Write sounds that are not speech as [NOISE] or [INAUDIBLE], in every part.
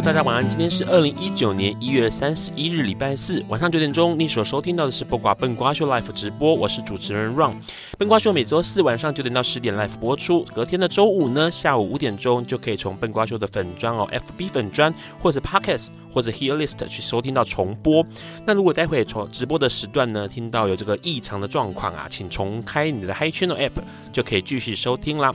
大家晚安，今天是二零一九年一月三十一日，礼拜四晚上九点钟，你所收听到的是《不瓜笨瓜秀》Life 直播，我是主持人 Ron。笨瓜秀每周四晚上九点到十点 Live 播出，隔天的周五呢下午五点钟就可以从笨瓜秀的粉专哦，FB 粉专或者 Podcast 或者 Hear List 去收听到重播。那如果待会从直播的时段呢听到有这个异常的状况啊，请重开你的 Hi Channel App 就可以继续收听啦。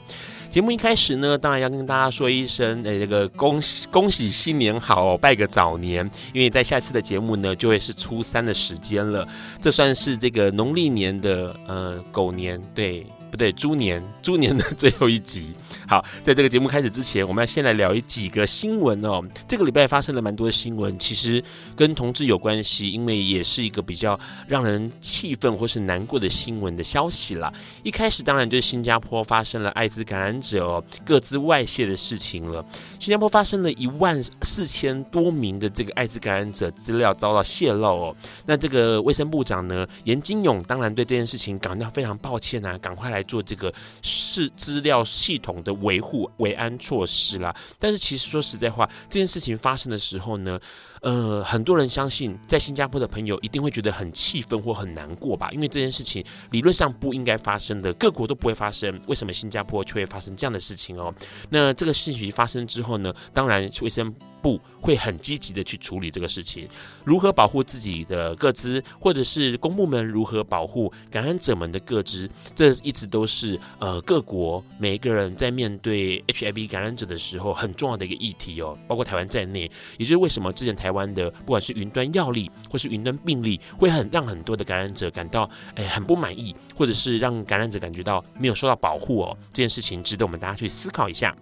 节目一开始呢，当然要跟大家说一声，呃，这个恭喜恭喜新年好，拜个早年，因为在下次的节目呢，就会是初三的时间了，这算是这个农历年的呃狗年，对。不对，猪年，[LAUGHS] 猪年的最后一集。好，在这个节目开始之前，我们要先来聊一几个新闻哦。这个礼拜发生了蛮多的新闻，其实跟同志有关系，因为也是一个比较让人气愤或是难过的新闻的消息啦。一开始当然就是新加坡发生了艾滋感染者哦个资外泄的事情了。新加坡发生了一万四千多名的这个艾滋感染者资料遭到泄露哦。那这个卫生部长呢，颜金勇当然对这件事情感到非常抱歉啊，赶快来。做这个是资料系统的维护维安措施啦，但是其实说实在话，这件事情发生的时候呢，呃，很多人相信在新加坡的朋友一定会觉得很气愤或很难过吧，因为这件事情理论上不应该发生的，各国都不会发生，为什么新加坡却会发生这样的事情哦？那这个事情发生之后呢，当然卫生部会很积极的去处理这个事情，如何保护自己的个资，或者是公部门如何保护感染者们的个资，这一直都是呃各国每一个人在面对 HIV 感染者的时候很重要的一个议题哦，包括台湾在内，也就是为什么之前台湾的不管是云端药历或是云端病例，会很让很多的感染者感到哎很不满意，或者是让感染者感觉到没有受到保护哦，这件事情值得我们大家去思考一下。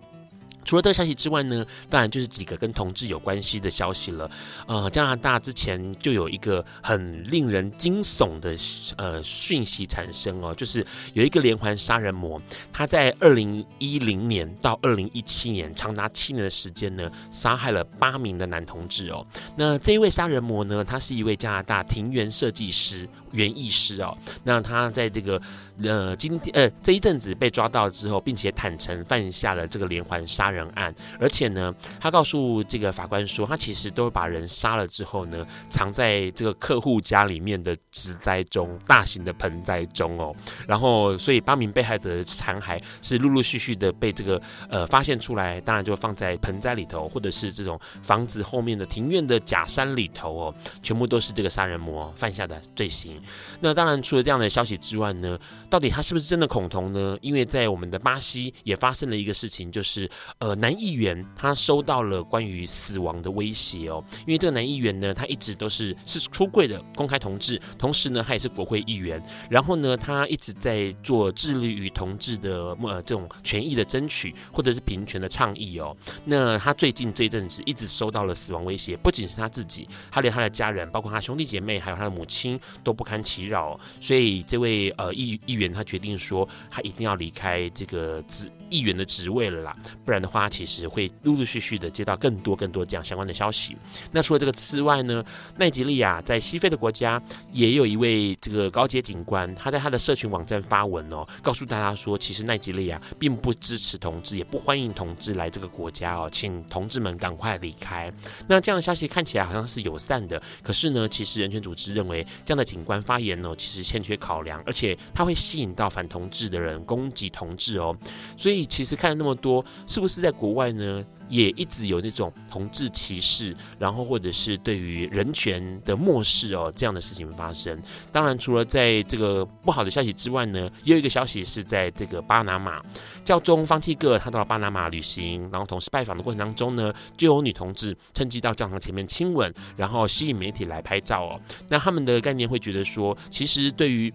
除了这个消息之外呢，当然就是几个跟同志有关系的消息了。呃，加拿大之前就有一个很令人惊悚的呃讯息产生哦，就是有一个连环杀人魔，他在二零一零年到二零一七年长达七年的时间呢，杀害了八名的男同志哦。那这一位杀人魔呢，他是一位加拿大庭园设计师。园艺师哦，那他在这个呃今天呃这一阵子被抓到之后，并且坦诚犯下了这个连环杀人案，而且呢，他告诉这个法官说，他其实都把人杀了之后呢，藏在这个客户家里面的植栽中，大型的盆栽中哦，然后所以八名被害者的残骸是陆陆续续的被这个呃发现出来，当然就放在盆栽里头，或者是这种房子后面的庭院的假山里头哦，全部都是这个杀人魔犯下的罪行。那当然，除了这样的消息之外呢，到底他是不是真的恐同呢？因为在我们的巴西也发生了一个事情，就是呃，男议员他收到了关于死亡的威胁哦。因为这个男议员呢，他一直都是是出柜的公开同志，同时呢，他也是国会议员。然后呢，他一直在做致力于同志的呃这种权益的争取，或者是平权的倡议哦。那他最近这一阵子一直收到了死亡威胁，不仅是他自己，他连他的家人，包括他兄弟姐妹，还有他的母亲都不堪其扰，所以这位呃议议员他决定说，他一定要离开这个职议员的职位了啦，不然的话，其实会陆陆续续的接到更多更多这样相关的消息。那除了这个之外呢，奈吉利亚在西非的国家也有一位这个高阶警官，他在他的社群网站发文哦，告诉大家说，其实奈吉利亚并不支持同志，也不欢迎同志来这个国家哦，请同志们赶快离开。那这样的消息看起来好像是友善的，可是呢，其实人权组织认为这样的警官发言呢，其实欠缺考量，而且他会吸引到反同志的人攻击同志哦，所以。其实看了那么多，是不是在国外呢？也一直有那种同志歧视，然后或者是对于人权的漠视哦，这样的事情发生。当然，除了在这个不好的消息之外呢，也有一个消息是在这个巴拿马，教宗方济各他到了巴拿马旅行，然后同时拜访的过程当中呢，就有女同志趁机到教堂前面亲吻，然后吸引媒体来拍照哦。那他们的概念会觉得说，其实对于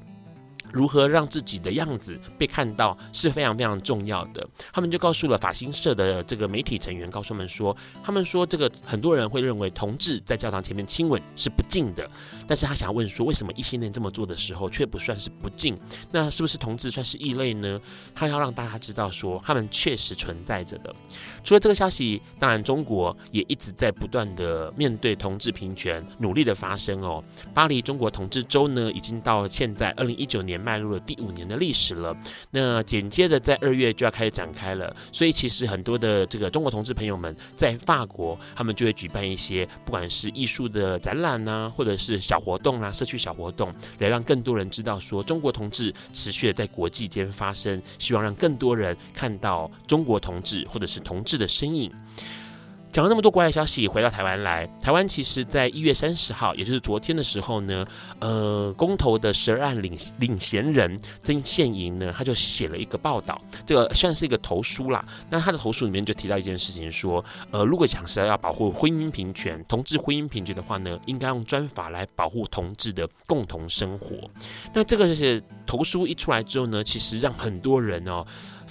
如何让自己的样子被看到是非常非常重要的。他们就告诉了法新社的这个媒体成员，告诉他们说，他们说这个很多人会认为同志在教堂前面亲吻是不敬的，但是他想问说，为什么异性恋这么做的时候却不算是不敬？那是不是同志算是异类呢？他要让大家知道说，他们确实存在着的。除了这个消息，当然中国也一直在不断的面对同志平权努力的发声哦。巴黎中国同志周呢，已经到现在二零一九年。迈入了第五年的历史了，那紧接着在二月就要开始展开了，所以其实很多的这个中国同志朋友们在法国，他们就会举办一些不管是艺术的展览呐、啊，或者是小活动啊，社区小活动，来让更多人知道说中国同志持续的在国际间发生，希望让更多人看到中国同志或者是同志的身影。讲了那么多国外消息，回到台湾来，台湾其实在一月三十号，也就是昨天的时候呢，呃，公投的十二案领领衔人曾宪颖呢，他就写了一个报道，这个算是一个投书啦。那他的投书里面就提到一件事情，说，呃，如果想是要保护婚姻平权、同志婚姻平权的话呢，应该用专法来保护同志的共同生活。那这个是投书一出来之后呢，其实让很多人哦。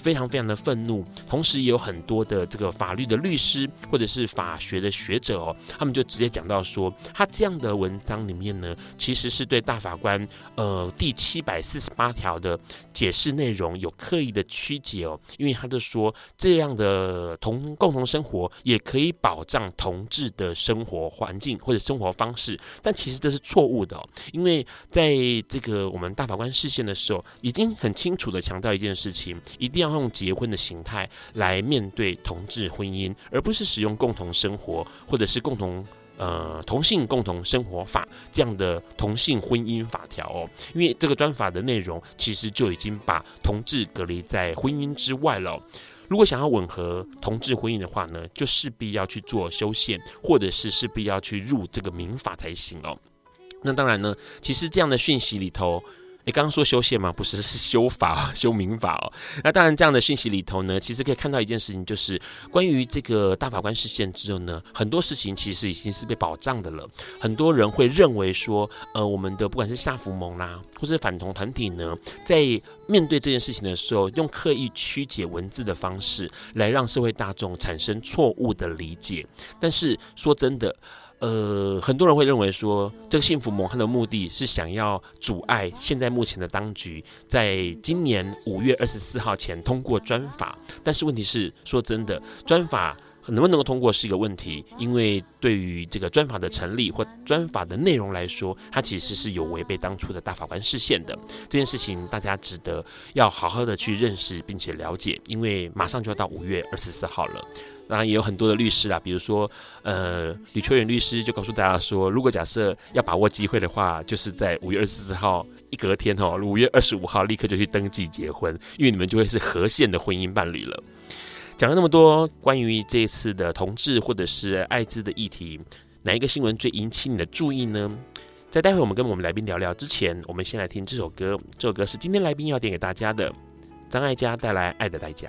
非常非常的愤怒，同时也有很多的这个法律的律师或者是法学的学者哦，他们就直接讲到说，他这样的文章里面呢，其实是对大法官呃第七百四十八条的解释内容有刻意的曲解哦，因为他就说这样的同共同生活也可以保障同志的生活环境或者生活方式，但其实这是错误的哦，因为在这个我们大法官释宪的时候，已经很清楚的强调一件事情，一定要。用结婚的形态来面对同志婚姻，而不是使用共同生活或者是共同呃同性共同生活法这样的同性婚姻法条哦。因为这个专法的内容其实就已经把同志隔离在婚姻之外了。如果想要吻合同志婚姻的话呢，就势必要去做修宪，或者是势必要去入这个民法才行哦。那当然呢，其实这样的讯息里头。你刚刚说修宪吗？不是，是修法，[LAUGHS] 修民法哦。那当然，这样的讯息里头呢，其实可以看到一件事情，就是关于这个大法官释宪之后呢，很多事情其实已经是被保障的了。很多人会认为说，呃，我们的不管是下服盟啦，或是反同团体呢，在面对这件事情的时候，用刻意曲解文字的方式来让社会大众产生错误的理解。但是说真的。呃，很多人会认为说，这个幸福盟它的目的是想要阻碍现在目前的当局在今年五月二十四号前通过专法。但是问题是，说真的，专法能不能够通过是一个问题，因为对于这个专法的成立或专法的内容来说，它其实是有违背当初的大法官释宪的。这件事情大家值得要好好的去认识并且了解，因为马上就要到五月二十四号了。当然也有很多的律师啊，比如说，呃，吕秋远律师就告诉大家说，如果假设要把握机会的话，就是在五月二十四号一隔天哦，五月二十五号立刻就去登记结婚，因为你们就会是合宪的婚姻伴侣了。讲了那么多关于这一次的同志或者是艾滋的议题，哪一个新闻最引起你的注意呢？在待会我们跟我们来宾聊聊之前，我们先来听这首歌，这首歌是今天来宾要点给大家的，张艾嘉带来《爱的代价》。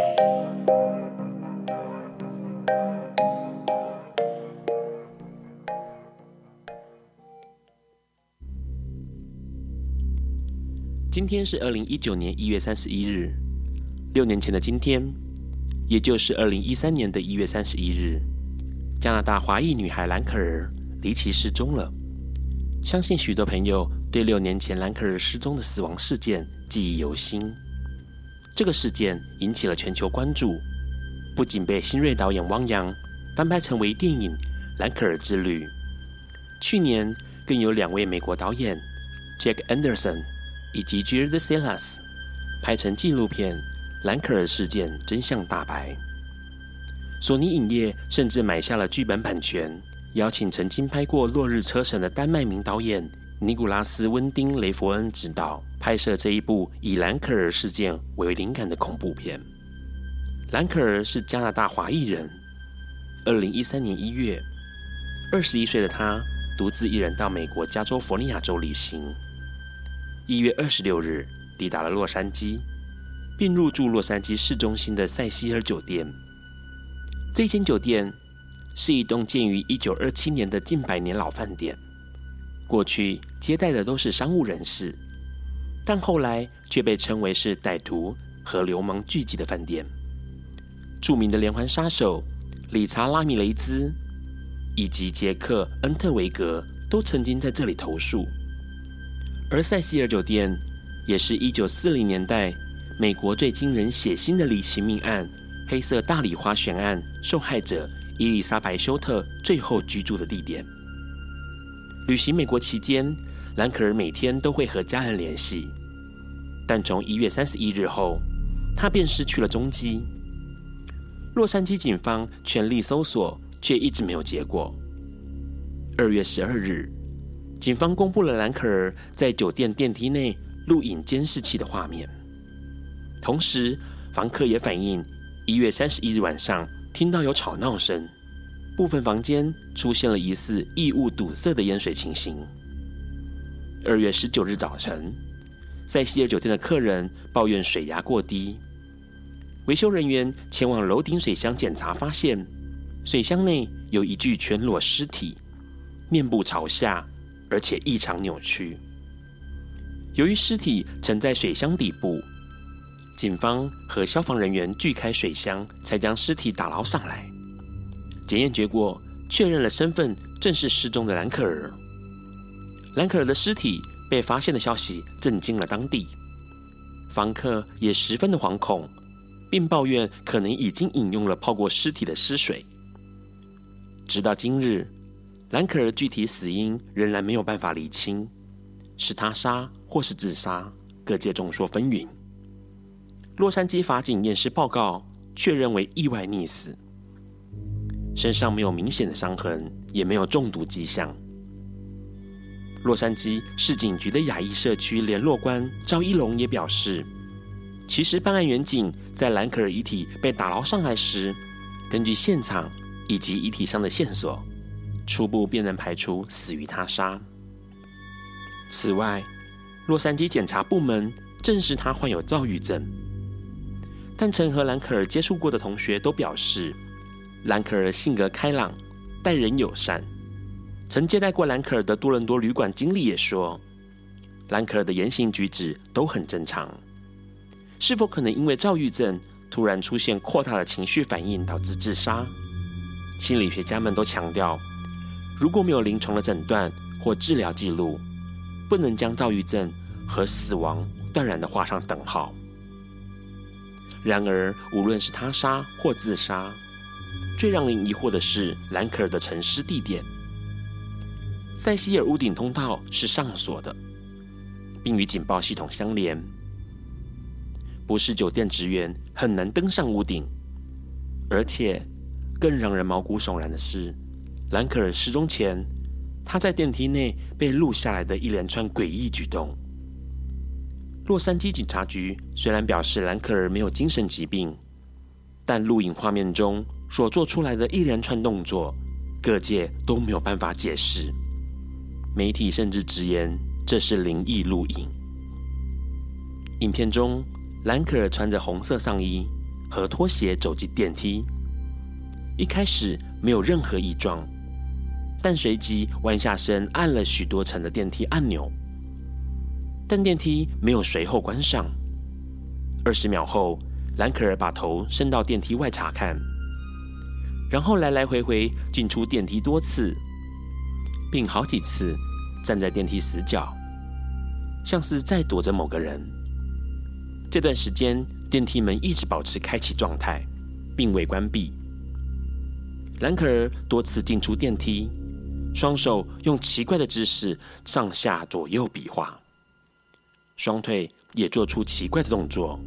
今天是二零一九年一月三十一日，六年前的今天，也就是二零一三年的一月三十一日，加拿大华裔女孩兰可儿离奇失踪了。相信许多朋友对六年前兰可儿失踪的死亡事件记忆犹新。这个事件引起了全球关注，不仅被新锐导演汪洋翻拍成为电影《兰可儿之旅》，去年更有两位美国导演 Jack Anderson 以及 Jared Salas 拍成纪录片《兰可儿事件真相大白》。索尼影业甚至买下了剧本版权，邀请曾经拍过《落日车神》的丹麦名导演尼古拉斯·温丁·雷佛恩执导。拍摄这一部以兰可儿事件为灵感的恐怖片。兰可儿是加拿大华裔人。二零一三年一月，二十一岁的他独自一人到美国加州佛尼亚州旅行。一月二十六日抵达了洛杉矶，并入住洛杉矶市中心的塞西尔酒店。这间酒店是一栋建于一九二七年的近百年老饭店，过去接待的都是商务人士。但后来却被称为是歹徒和流氓聚集的饭店。著名的连环杀手理查·拉米雷兹以及杰克·恩特维格都曾经在这里投宿。而塞西尔酒店也是一九四零年代美国最惊人血腥的离奇命案——黑色大礼花悬案受害者伊丽莎白·休特最后居住的地点。旅行美国期间，兰可儿每天都会和家人联系，但从一月三十一日后，她便失去了踪迹。洛杉矶警方全力搜索，却一直没有结果。二月十二日，警方公布了兰可儿在酒店电梯内录影监视器的画面，同时房客也反映，一月三十一日晚上听到有吵闹声，部分房间出现了疑似异物堵塞的淹水情形。二月十九日早晨，塞西尔酒店的客人抱怨水压过低，维修人员前往楼顶水箱检查，发现水箱内有一具全裸尸体，面部朝下，而且异常扭曲。由于尸体沉在水箱底部，警方和消防人员锯开水箱，才将尸体打捞上来。检验结果确认了身份，正是失踪的兰可儿。兰可儿的尸体被发现的消息震惊了当地，房客也十分的惶恐，并抱怨可能已经饮用了泡过尸体的尸水。直到今日，兰可儿具体死因仍然没有办法厘清，是他杀或是自杀，各界众说纷纭。洛杉矶法警验尸报告确认为意外溺死，身上没有明显的伤痕，也没有中毒迹象。洛杉矶市警局的亚裔社区联络官赵一龙也表示，其实办案员警在兰可儿遗体被打捞上来时，根据现场以及遗体上的线索，初步便能排除死于他杀。此外，洛杉矶检察部门证实他患有躁郁症，但曾和兰可儿接触过的同学都表示，兰可儿性格开朗，待人友善。曾接待过兰可儿的多伦多旅馆经理也说，兰可儿的言行举止都很正常。是否可能因为躁郁症突然出现扩大的情绪反应导致自杀？心理学家们都强调，如果没有临床的诊断或治疗记录，不能将躁郁症和死亡断然的画上等号。然而，无论是他杀或自杀，最让人疑惑的是兰可尔的沉尸地点。塞西尔屋顶通道是上锁的，并与警报系统相连，不是酒店职员很难登上屋顶。而且，更让人毛骨悚然的是，兰可儿失踪前，她在电梯内被录下来的一连串诡异举动。洛杉矶警察局虽然表示兰可儿没有精神疾病，但录影画面中所做出来的一连串动作，各界都没有办法解释。媒体甚至直言这是灵异录影。影片中，兰可儿穿着红色上衣和拖鞋走进电梯，一开始没有任何异状，但随即弯下身按了许多层的电梯按钮，但电梯没有随后关上。二十秒后，兰可儿把头伸到电梯外查看，然后来来回回进出电梯多次。并好几次站在电梯死角，像是在躲着某个人。这段时间电梯门一直保持开启状态，并未关闭。兰可儿多次进出电梯，双手用奇怪的姿势上下左右比划，双腿也做出奇怪的动作。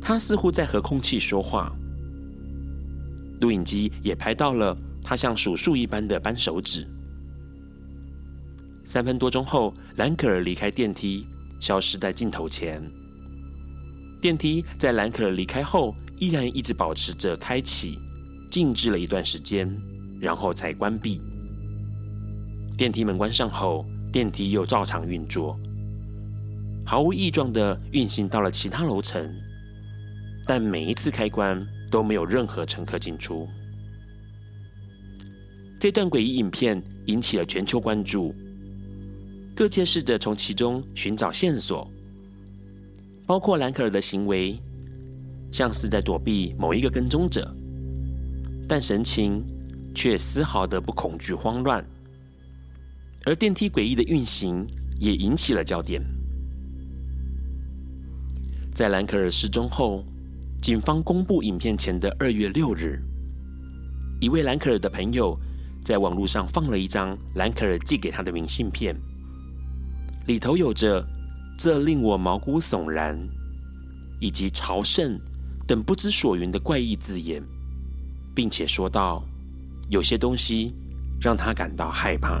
他似乎在和空气说话。录影机也拍到了他像数数一般的扳手指。三分多钟后，兰可儿离开电梯，消失在镜头前。电梯在兰可儿离开后，依然一直保持着开启、静置了一段时间，然后才关闭。电梯门关上后，电梯又照常运作，毫无异状地运行到了其他楼层。但每一次开关都没有任何乘客进出。这段诡异影片引起了全球关注。各界试着从其中寻找线索，包括兰可尔的行为像是在躲避某一个跟踪者，但神情却丝毫的不恐惧慌乱。而电梯诡异的运行也引起了焦点。在兰可儿失踪后，警方公布影片前的二月六日，一位兰可儿的朋友在网络上放了一张兰可儿寄给他的明信片。里头有着“这令我毛骨悚然”以及“朝圣”等不知所云的怪异字眼，并且说道：“有些东西让他感到害怕。”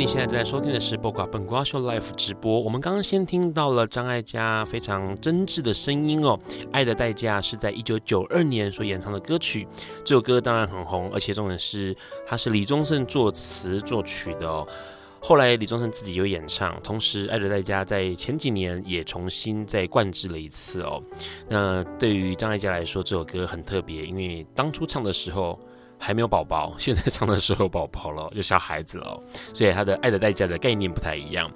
你现在正在收听的是《播瓜本瓜秀》Live 直播。我们刚刚先听到了张艾嘉非常真挚的声音哦，《爱的代价》是在一九九二年所演唱的歌曲。这首歌当然很红，而且重点是它是李宗盛作词作曲的哦。后来李宗盛自己有演唱，同时《爱的代价》在前几年也重新再灌制了一次哦。那对于张艾嘉来说，这首歌很特别，因为当初唱的时候。还没有宝宝，[LAUGHS] 现在唱的时候有宝宝了，有小孩子了，所以他的《爱的代价》的概念不太一样。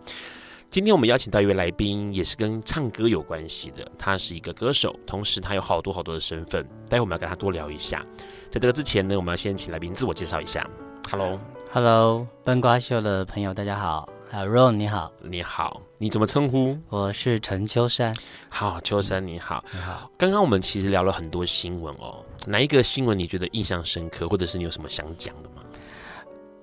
今天我们邀请到一位来宾，也是跟唱歌有关系的，他是一个歌手，同时他有好多好多的身份，待会我们要跟他多聊一下。在这个之前呢，我们要先请来宾自我介绍一下。Hello，Hello，笨瓜秀的朋友，大家好。啊，Ron 你好，你好，你怎么称呼？我是陈秋山。好，秋山你好，你好。刚刚我们其实聊了很多新闻哦，哪一个新闻你觉得印象深刻，或者是你有什么想讲的吗？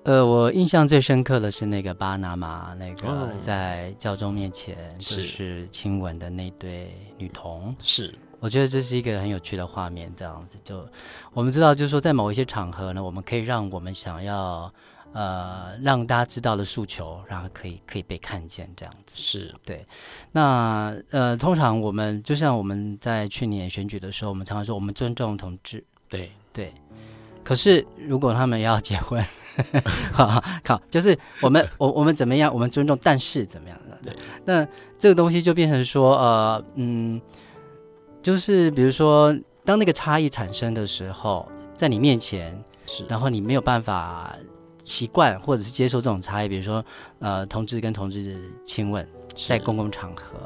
呃，我印象最深刻的是那个巴拿马那个在教宗面前就是亲吻的那对女童。是，我觉得这是一个很有趣的画面。这样子，就我们知道，就是说在某一些场合呢，我们可以让我们想要。呃，让大家知道的诉求，然后可以可以被看见，这样子是对。那呃，通常我们就像我们在去年选举的时候，我们常常说我们尊重同志，对对。可是如果他们要结婚，[LAUGHS] 好，好，就是我们我我们怎么样？我们尊重，但是怎么样的？对。那这个东西就变成说，呃，嗯，就是比如说，当那个差异产生的时候，在你面前，是，然后你没有办法。习惯或者是接受这种差异，比如说，呃，同志跟同志亲吻在公共场合，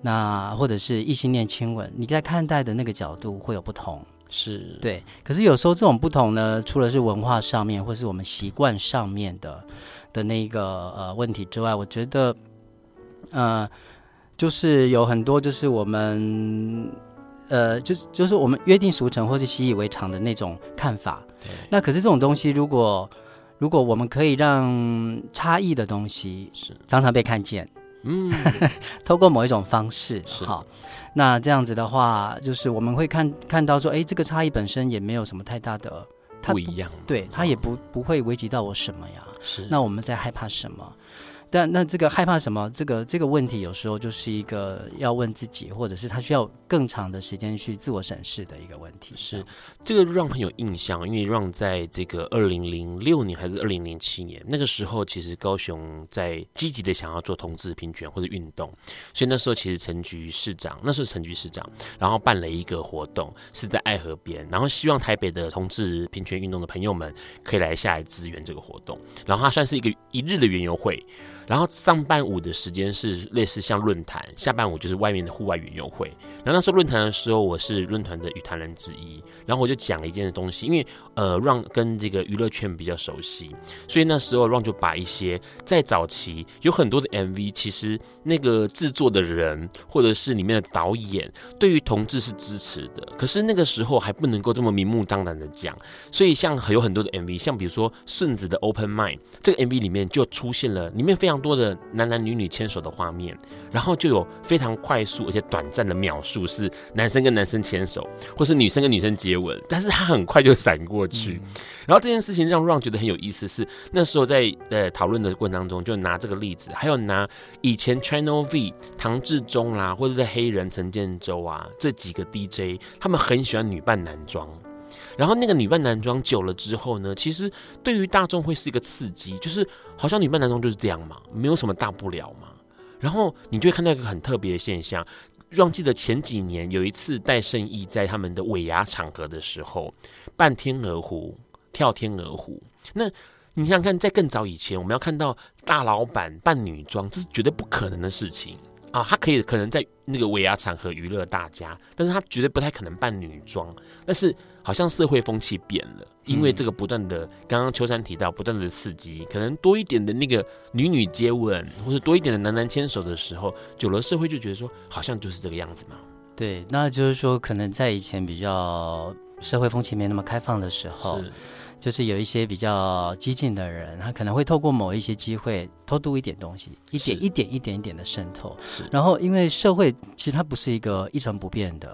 那或者是异性恋亲吻，你在看待的那个角度会有不同，是对。可是有时候这种不同呢，除了是文化上面或是我们习惯上面的的那个呃问题之外，我觉得，呃，就是有很多就是我们呃，就是就是我们约定俗成或是习以为常的那种看法。对。那可是这种东西如果如果我们可以让差异的东西是。常常被看见，嗯，[LAUGHS] 透过某一种方式是。好，那这样子的话，就是我们会看看到说，哎，这个差异本身也没有什么太大的它不一样，对，它也不不会危及到我什么呀？是，那我们在害怕什么？但那这个害怕什么？这个这个问题有时候就是一个要问自己，或者是他需要更长的时间去自我审视的一个问题。是这个让很有印象，因为让在这个二零零六年还是二零零七年那个时候，其实高雄在积极的想要做同志平权或者运动，所以那时候其实陈局市长，那时候陈局市长，然后办了一个活动，是在爱河边，然后希望台北的同志平权运动的朋友们可以来下来支援这个活动，然后它算是一个一日的园游会。然后上半午的时间是类似像论坛，下半午就是外面的户外园游会。然后那时候论坛的时候，我是论坛的与谈人之一。然后我就讲了一件东西，因为呃让跟这个娱乐圈比较熟悉，所以那时候让就把一些在早期有很多的 MV，其实那个制作的人或者是里面的导演对于同志是支持的，可是那个时候还不能够这么明目张胆的讲。所以像有很多的 MV，像比如说顺子的 Open Mind 这个 MV 里面就出现了里面非常多的男男女女牵手的画面，然后就有非常快速而且短暂的描述是男生跟男生牵手，或是女生跟女生接吻，但是他很快就闪过去。然后这件事情让 Ron 觉得很有意思，是那时候在呃讨论的过程当中，就拿这个例子，还有拿以前 Channel V 唐志忠啦，或者是黑人陈建州啊这几个 DJ，他们很喜欢女扮男装。然后那个女扮男装久了之后呢，其实对于大众会是一个刺激，就是好像女扮男装就是这样嘛，没有什么大不了嘛。然后你就会看到一个很特别的现象，让记得前几年有一次戴胜义在他们的尾牙场合的时候，扮天鹅湖跳天鹅湖。那你想想看，在更早以前，我们要看到大老板扮女装，这是绝对不可能的事情。啊，他可以可能在那个尾牙场合娱乐大家，但是他绝对不太可能扮女装。但是好像社会风气变了，因为这个不断的，刚刚秋山提到不断的刺激，可能多一点的那个女女接吻，或者多一点的男男牵手的时候，久了社会就觉得说，好像就是这个样子嘛。对，那就是说，可能在以前比较社会风气没那么开放的时候。就是有一些比较激进的人，他可能会透过某一些机会偷渡一点东西，一点一点一点一点的渗透。是，然后因为社会其实它不是一个一成不变的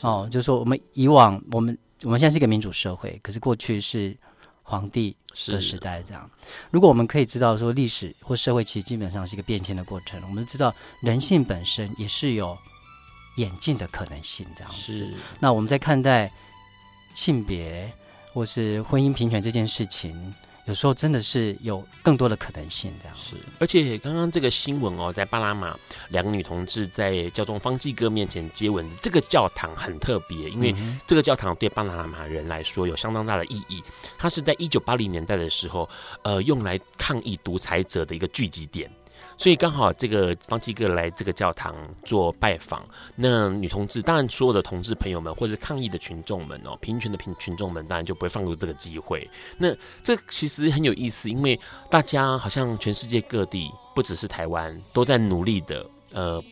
哦，就是说我们以往我们我们现在是一个民主社会，可是过去是皇帝的时代这样。如果我们可以知道说历史或社会其实基本上是一个变迁的过程，我们知道人性本身也是有演进的可能性这样子。是，那我们在看待性别。或是婚姻平权这件事情，有时候真的是有更多的可能性，这样是。而且刚刚这个新闻哦，在巴拿马两个女同志在教宗方济哥面前接吻，这个教堂很特别，因为这个教堂对巴拿马人来说有相当大的意义。它是在一九八零年代的时候，呃，用来抗议独裁者的一个聚集点。所以刚好这个方济各来这个教堂做拜访，那女同志当然所有的同志朋友们或者是抗议的群众们哦，平权的平群众们当然就不会放过这个机会。那这其实很有意思，因为大家好像全世界各地不只是台湾都在努力的呃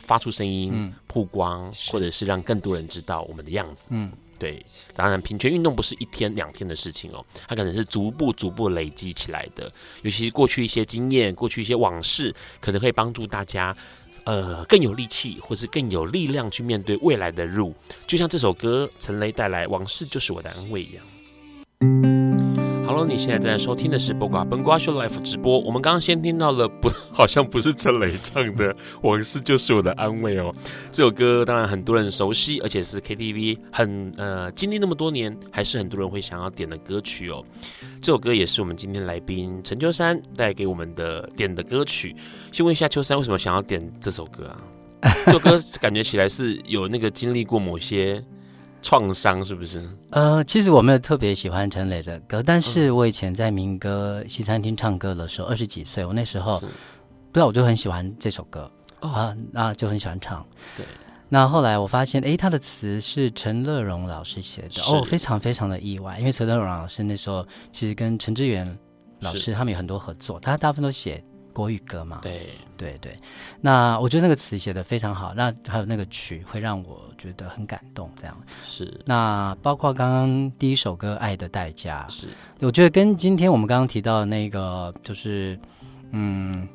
发出声音曝光，或者是让更多人知道我们的样子。嗯。对，当然，平权运动不是一天两天的事情哦，它可能是逐步逐步累积起来的。尤其是过去一些经验，过去一些往事，可能会帮助大家，呃，更有力气，或是更有力量去面对未来的路。就像这首歌陈雷带来《往事就是我的安慰》一样。好你现在正在收听的是《播瓜奔瓜秀》Live 直播。我们刚刚先听到了，[LAUGHS] 不，好像不是陈雷唱的《往事就是我的安慰》哦。这首歌当然很多人熟悉，而且是 KTV 很呃经历那么多年，还是很多人会想要点的歌曲哦。这首歌也是我们今天来宾陈秋山带给我们的点的歌曲。先问一下秋山，为什么想要点这首歌啊？这首歌感觉起来是有那个经历过某些。创伤是不是？呃，其实我没有特别喜欢陈雷的歌，但是我以前在民歌西餐厅唱歌的时候，二十几岁，我那时候不知道我就很喜欢这首歌、哦、啊，那就很喜欢唱。对，那后来我发现，哎，他的词是陈乐融老师写的，哦，非常非常的意外，因为陈乐融老师那时候其实跟陈志远老师他们有很多合作，他大部分都写。国语歌嘛，对。对对，那我觉得那个词写的非常好，那还有那个曲会让我觉得很感动，这样。是。那包括刚刚第一首歌《爱的代价》，是，我觉得跟今天我们刚刚提到的那个，就是嗯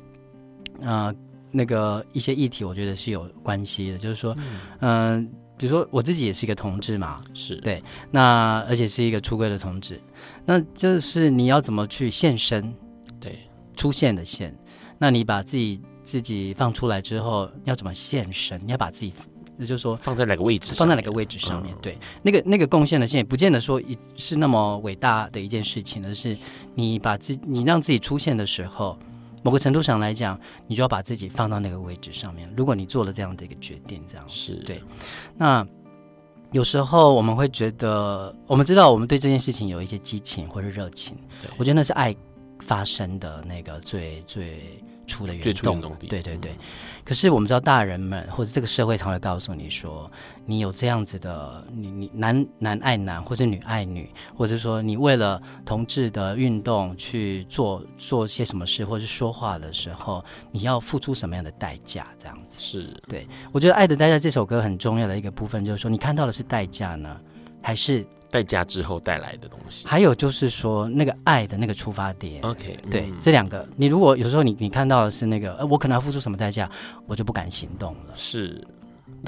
啊、呃、那个一些议题，我觉得是有关系的，就是说，嗯、呃，比如说我自己也是一个同志嘛，是。对，那而且是一个出柜的同志，那就是你要怎么去现身？对，出现的现，那你把自己自己放出来之后，要怎么现身？你要把自己。也就是说，放在哪个位置？放在哪个位置上面？嗯、对，那个那个贡献的线也不见得说一是那么伟大的一件事情，而是你把自你让自己出现的时候，某个程度上来讲，你就要把自己放到那个位置上面。如果你做了这样的一个决定，这样是对。那有时候我们会觉得，我们知道我们对这件事情有一些激情或者热情，对我觉得那是爱发生的那个最最。出的原动，对对对。可是我们知道，大人们或者这个社会常会告诉你说，你有这样子的，你你男男爱男，或者女爱女，或者说你为了同志的运动去做做些什么事，或者是说话的时候，你要付出什么样的代价？这样子是对。我觉得《爱的代价》这首歌很重要的一个部分，就是说你看到的是代价呢，还是？代价之后带来的东西，还有就是说那个爱的那个出发点。OK，对，嗯、这两个，你如果有时候你你看到的是那个，呃，我可能要付出什么代价，我就不敢行动了。是，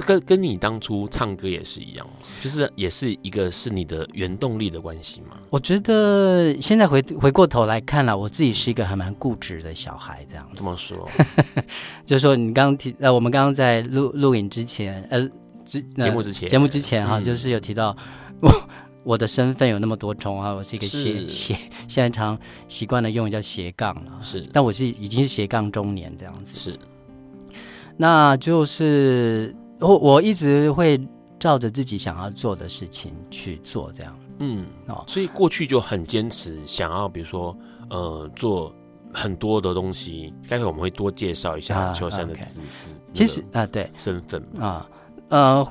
跟跟你当初唱歌也是一样，就是也是一个是你的原动力的关系嘛？我觉得现在回回过头来看了，我自己是一个还蛮固执的小孩，这样子。怎么说？[LAUGHS] 就是说你刚刚提呃，我们刚刚在录录影之前，呃，之节目之前，节目之前哈，嗯、就是有提到我。[LAUGHS] 我的身份有那么多重啊，我是一个斜斜，现在常习惯的用叫斜杠了。是，但我是已经是斜杠中年这样子。是，那就是我我一直会照着自己想要做的事情去做，这样。嗯，哦，所以过去就很坚持想要，比如说呃，做很多的东西。待会我们会多介绍一下秋山的字字。其实啊，对，身份啊，呃。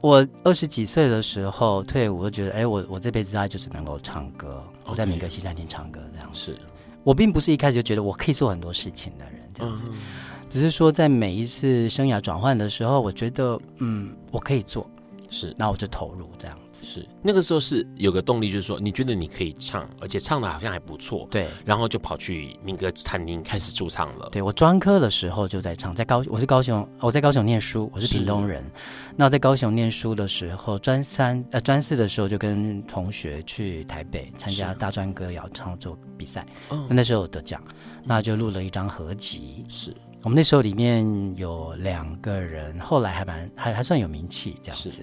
我二十几岁的时候退伍，我就觉得，哎，我我这辈子大概就只能够唱歌。我在民歌西餐厅唱歌这样子。是我并不是一开始就觉得我可以做很多事情的人，这样子。嗯、只是说，在每一次生涯转换的时候，我觉得，嗯，我可以做。是，那我就投入这样。是那个时候是有个动力，就是说你觉得你可以唱，而且唱的好像还不错，对，然后就跑去民歌餐厅开始驻唱了。对，我专科的时候就在唱，在高我是高雄，我在高雄念书，我是屏东人。那在高雄念书的时候，专三呃专四的时候就跟同学去台北参加大专歌谣唱作比赛，嗯，那时候得奖，那就录了一张合集。是。我们那时候里面有两个人，后来还蛮还还算有名气这样子。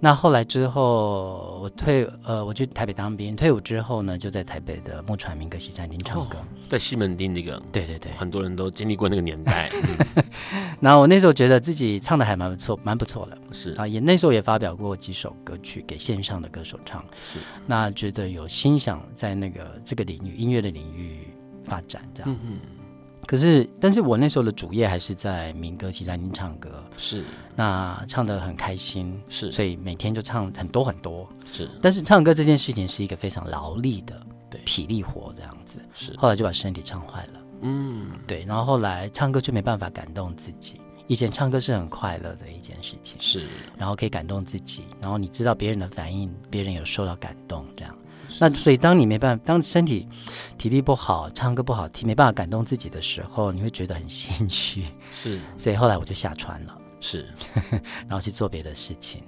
那后来之后，我退呃，我去台北当兵，退伍之后呢，就在台北的木船民歌西餐厅唱歌，哦，在西门町那个。对对对，很多人都经历过那个年代。[LAUGHS] [LAUGHS] 然后我那时候觉得自己唱的还蛮不错，蛮不错的。是啊，也那时候也发表过几首歌曲给线上的歌手唱。是，那觉得有心想在那个这个领域音乐的领域发展这样。嗯嗯。可是，但是我那时候的主业还是在民歌西餐厅唱歌，是那唱的很开心，是所以每天就唱很多很多，是。但是唱歌这件事情是一个非常劳力的，对体力活这样子，是。后来就把身体唱坏了，嗯，对。然后后来唱歌就没办法感动自己，以前唱歌是很快乐的一件事情，是。然后可以感动自己，然后你知道别人的反应，别人有受到感动这样。那所以，当你没办法，当身体体力不好，唱歌不好听，没办法感动自己的时候，你会觉得很心虚。是，所以后来我就下船了，是，[LAUGHS] 然后去做别的事情。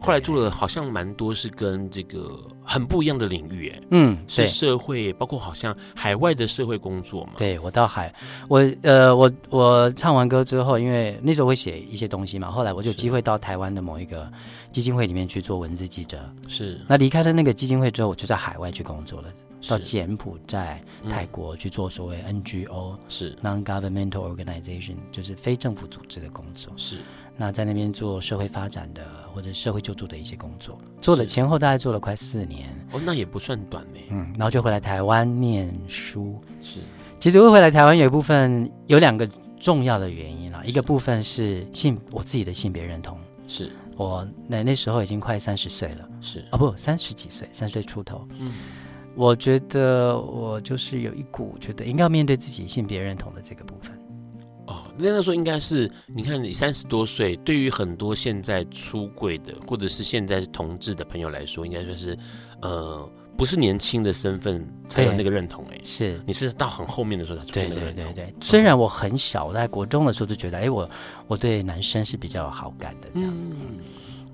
后来做了好像蛮多是跟这个很不一样的领域，哎，嗯，是社会，包括好像海外的社会工作嘛。对，我到海，我呃，我我唱完歌之后，因为那时候会写一些东西嘛，后来我就有机会到台湾的某一个基金会里面去做文字记者。是，那离开了那个基金会之后，我就在海外去工作了，到柬埔寨、泰国去做所谓 NGO，是 Non-Governmental Organization，就是非政府组织的工作。是。那在那边做社会发展的或者社会救助的一些工作，做了前后大概做了快四年哦，那也不算短呢。嗯，然后就回来台湾念书。是，其实会回来台湾有一部分有两个重要的原因啦，一个部分是性我自己的性别认同，是我那那时候已经快三十岁了，是哦不三十几岁，三十岁出头。嗯，我觉得我就是有一股觉得应该要面对自己性别认同的这个部分。哦那时候应该是，你看你三十多岁，对于很多现在出柜的或者是现在是同志的朋友来说，应该说是，呃，不是年轻的身份才有那个认同哎，是你是到很后面的时候才出现那个认同。对对对对，虽然我很小，我在国中的时候就觉得，哎，我我对男生是比较有好感的这样。嗯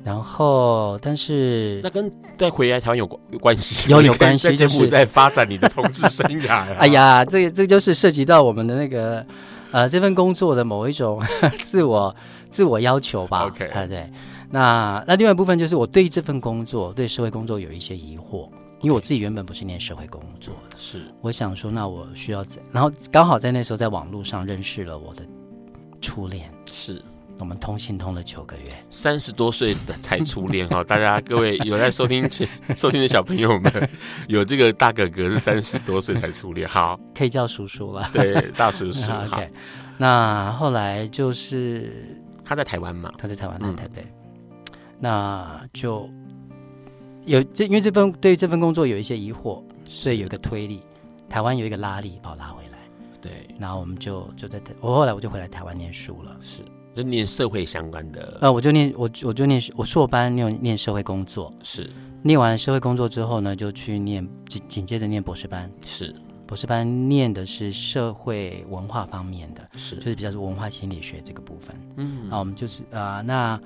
然后，但是那跟再回来台湾有关有关系？有有关系，就是在发展你的同志生涯、啊。[LAUGHS] 哎呀，这这就是涉及到我们的那个呃这份工作的某一种 [LAUGHS] 自我自我要求吧。OK，啊对。那那另外一部分就是我对这份工作对社会工作有一些疑惑，因为我自己原本不是念社会工作的，是我想说，那我需要在？然后刚好在那时候在网络上认识了我的初恋，是。我们通信通了九个月，三十多岁的才初恋哈！大家各位有在收听收听的小朋友们，有这个大哥哥是三十多岁才初恋，好，可以叫叔叔了。对，大叔叔。[LAUGHS] 好，OK。那后来就是他在台湾嘛？他在台湾，在台北。嗯、那就有这，因为这份对于这份工作有一些疑惑，所以有一个推力，台湾有一个拉力把我拉回来。对，然后我们就就在台，我后来我就回来台湾念书了。是。就念社会相关的，呃，我就念我我就念我硕班念念社会工作，是。念完社会工作之后呢，就去念紧紧接着念博士班，是。博士班念的是社会文化方面的，是。就是比较是文化心理学这个部分，嗯，啊，我们就是啊、呃，那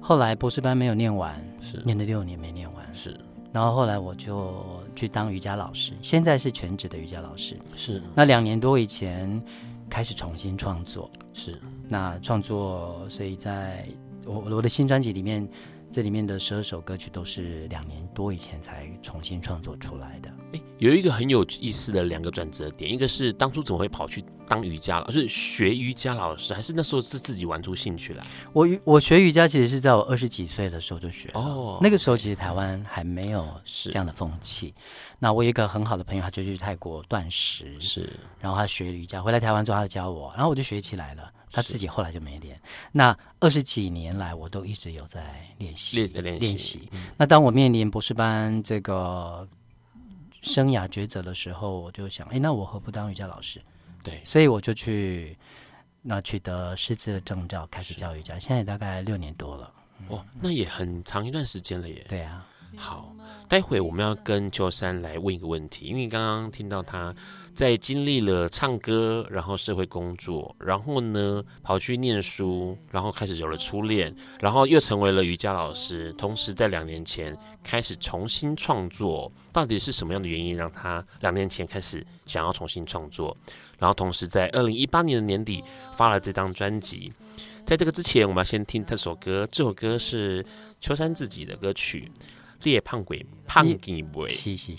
后来博士班没有念完，是。念了六年没念完，是，然后后来我就去当瑜伽老师，现在是全职的瑜伽老师，是。那两年多以前。开始重新创作，是。那创作，所以在我我的新专辑里面，这里面的十二首歌曲都是两年多以前才重新创作出来的。诶，有一个很有意思的两个转折点，一个是当初怎么会跑去当瑜伽老师，是学瑜伽老师，还是那时候是自己玩出兴趣来？我我学瑜伽其实是在我二十几岁的时候就学哦，那个时候其实台湾还没有这样的风气。那我有一个很好的朋友，他就去泰国断食，是，然后他学瑜伽，回来台湾之后他就教我，然后我就学起来了。他自己后来就没练。那二十几年来，我都一直有在练习练练练习。那当我面临博士班这个生涯抉择的时候，我就想，哎，那我何不当瑜伽老师？对，所以我就去那取得师资的证照，开始教瑜伽。现在大概六年多了。哦，那也很长一段时间了耶。对啊。好，待会我们要跟秋山来问一个问题，因为刚刚听到他在经历了唱歌，然后社会工作，然后呢跑去念书，然后开始有了初恋，然后又成为了瑜伽老师，同时在两年前开始重新创作。到底是什么样的原因让他两年前开始想要重新创作？然后同时在二零一八年的年底发了这张专辑。在这个之前，我们要先听这首歌，这首歌是秋山自己的歌曲。猎胖鬼胖吉尾，谢谢。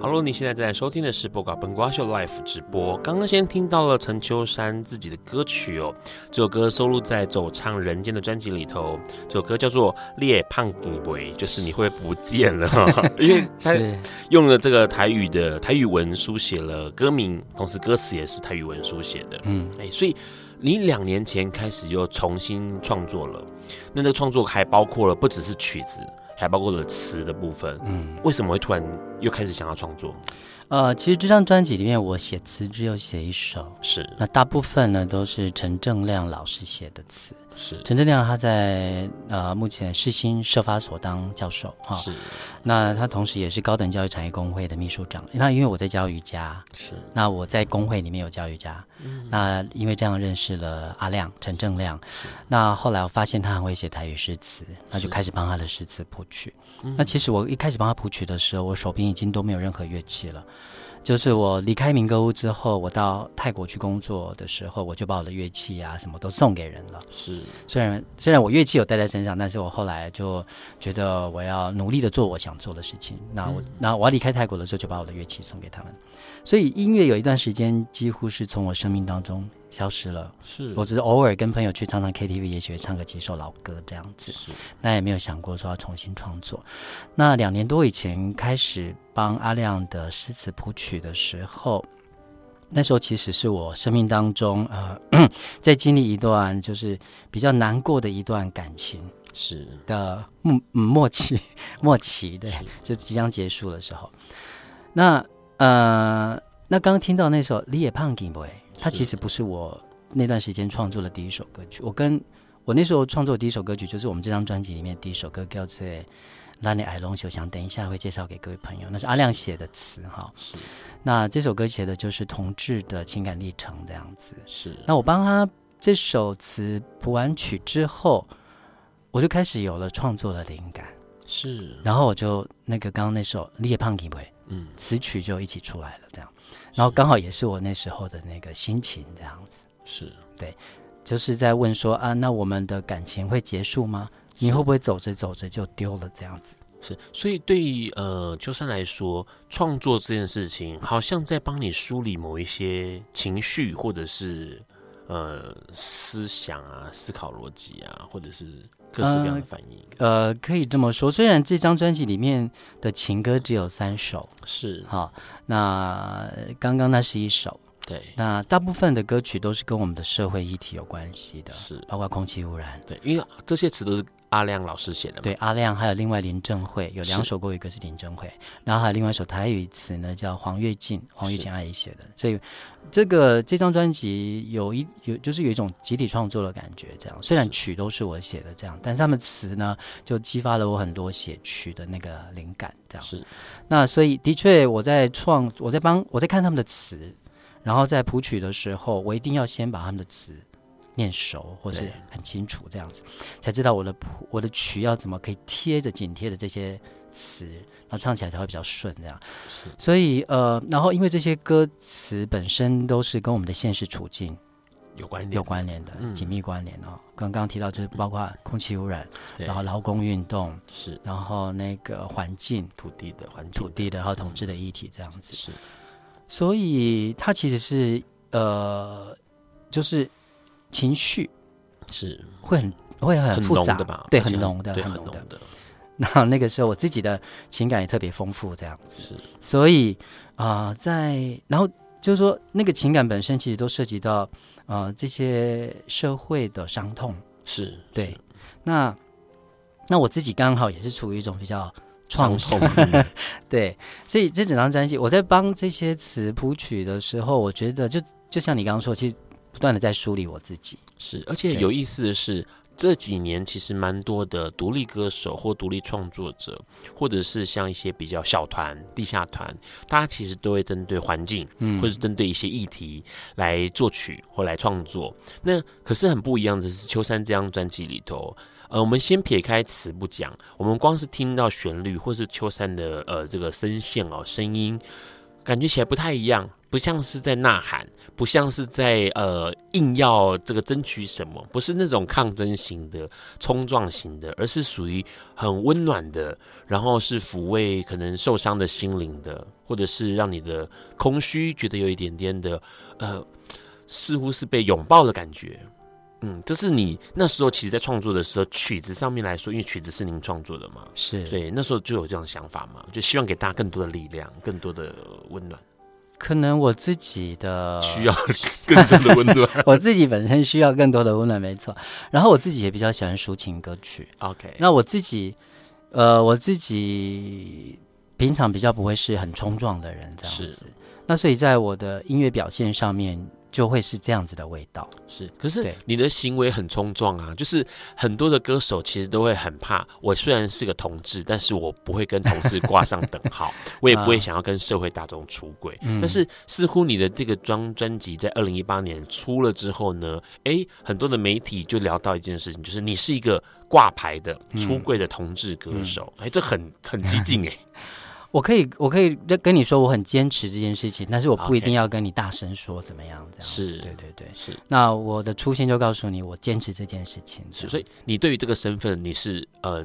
Hello，[LAUGHS] 你现在正在收听的是《播瓜笨瓜秀》Live 直播。刚刚先听到了陈秋山自己的歌曲哦，这首歌收录在《走唱人间》的专辑里头。这首歌叫做《猎胖吉尾》，就是你会不见了，[LAUGHS] 因为他用了这个台语的台语文书写了歌名，同时歌词也是台语文书写的。嗯，哎，所以你两年前开始又重新创作了。那那个创作还包括了不只是曲子，还包括了词的部分。嗯，为什么会突然又开始想要创作？呃，其实这张专辑里面我写词只有写一首，是那大部分呢都是陈正亮老师写的词。是陈正亮，他在呃目前世新社发所当教授哈，是。那他同时也是高等教育产业工会的秘书长。那因为我在教瑜伽，是。那我在工会里面有教瑜伽，嗯。那因为这样认识了阿亮陈正亮，那后来我发现他很会写台语诗词，那就开始帮他的诗词谱曲。那其实我一开始帮他谱曲的时候，我手边已经都没有任何乐器了。就是我离开民歌屋之后，我到泰国去工作的时候，我就把我的乐器啊什么都送给人了。是，虽然虽然我乐器有带在身上，但是我后来就觉得我要努力的做我想做的事情。那我，那、嗯、我要离开泰国的时候，就把我的乐器送给他们。所以音乐有一段时间几乎是从我生命当中消失了。是，我只是偶尔跟朋友去唱唱 KTV，也许会唱个几首老歌这样子。那也没有想过说要重新创作。那两年多以前开始帮阿亮的诗词谱曲的时候，那时候其实是我生命当中呃，[CLEARS THROAT] 在经历一段就是比较难过的一段感情是的末末期 [LAUGHS] 末期，对，就即将结束的时候，那。呃，那刚刚听到那首《你也胖吉尾》，它其实不是我那段时间创作的第一首歌曲。我跟我那时候创作的第一首歌曲，就是我们这张专辑里面第一首歌，叫做《拉你爱龙秀想》，等一下会介绍给各位朋友。那是阿亮写的词哈。是。那这首歌写的就是同志的情感历程这样子。是。那我帮他这首词谱完曲之后，我就开始有了创作的灵感，是，然后我就那个刚刚那首《烈胖体会》，嗯，词曲就一起出来了，这样，然后刚好也是我那时候的那个心情，这样子，是对，就是在问说啊，那我们的感情会结束吗？你会不会走着走着就丢了这样子？是，所以对于呃秋山来说，创作这件事情好像在帮你梳理某一些情绪，或者是呃思想啊、思考逻辑啊，或者是各式各样的反应。呃，呃，可以这么说。虽然这张专辑里面的情歌只有三首，是哈，那刚刚那是一首，对，那大部分的歌曲都是跟我们的社会议题有关系的，是包括空气污染，对，因为这些词都是。阿亮老师写的，对，阿亮还有另外林正慧有两首国语歌是林正慧，然后还有另外一首台语词呢，叫黄月静，黄月静阿姨写的。所以这个这张专辑有一有就是有一种集体创作的感觉，这样。虽然曲都是我写的，这样，但是他们词呢就激发了我很多写曲的那个灵感，这样。是。那所以的确我在创我在帮我在看他们的词，然后在谱曲的时候，我一定要先把他们的词。念熟或是很清楚这样子，才知道我的谱我的曲要怎么可以贴着紧贴着这些词，然后唱起来才会比较顺这样。所以呃，然后因为这些歌词本身都是跟我们的现实处境有关有关联的，紧密关联哦。刚刚提到就是包括空气污染，然后劳工运动是，然后那个环境土地的环境。土地的，然后统治的议题这样子。是。所以它其实是呃，就是。情绪是会很会很复杂的吧？对，很浓的，很浓的。那那个时候我自己的情感也特别丰富，这样子。是，所以啊、呃，在然后就是说，那个情感本身其实都涉及到啊、呃、这些社会的伤痛。是对。是那那我自己刚好也是处于一种比较创伤，痛对。所以这整张专辑，我在帮这些词谱曲的时候，我觉得就就像你刚刚说，其实。不断的在梳理我自己，是，而且有意思的是，这几年其实蛮多的独立歌手或独立创作者，或者是像一些比较小团、地下团，大家其实都会针对环境，嗯，或者是针对一些议题来作曲或来创作。那可是很不一样的是，秋山这张专辑里头，呃，我们先撇开词不讲，我们光是听到旋律或是秋山的呃这个声线哦，声音，感觉起来不太一样。不像是在呐喊，不像是在呃硬要这个争取什么，不是那种抗争型的、冲撞型的，而是属于很温暖的，然后是抚慰可能受伤的心灵的，或者是让你的空虚觉得有一点点的呃，似乎是被拥抱的感觉。嗯，这是你那时候其实，在创作的时候，曲子上面来说，因为曲子是您创作的嘛，是，所以那时候就有这样的想法嘛，就希望给大家更多的力量，更多的温暖。可能我自己的需要 [LAUGHS] 更多的温暖，[LAUGHS] 我自己本身需要更多的温暖，没错。然后我自己也比较喜欢抒情歌曲。OK，那我自己，呃，我自己平常比较不会是很冲撞的人，这样子。那所以在我的音乐表现上面。就会是这样子的味道，是。可是你的行为很冲撞啊，就是很多的歌手其实都会很怕。我虽然是个同志，但是我不会跟同志挂上等号，[LAUGHS] 我也不会想要跟社会大众出轨。嗯、但是似乎你的这个专专辑在二零一八年出了之后呢，哎，很多的媒体就聊到一件事情，就是你是一个挂牌的出柜的同志歌手，哎、嗯，这很很激进哎。我可以，我可以跟你说，我很坚持这件事情，但是我不一定要跟你大声说怎么样。这样是，对对对，是。那我的初心就告诉你，我坚持这件事情。是，所以你对于这个身份，你是呃，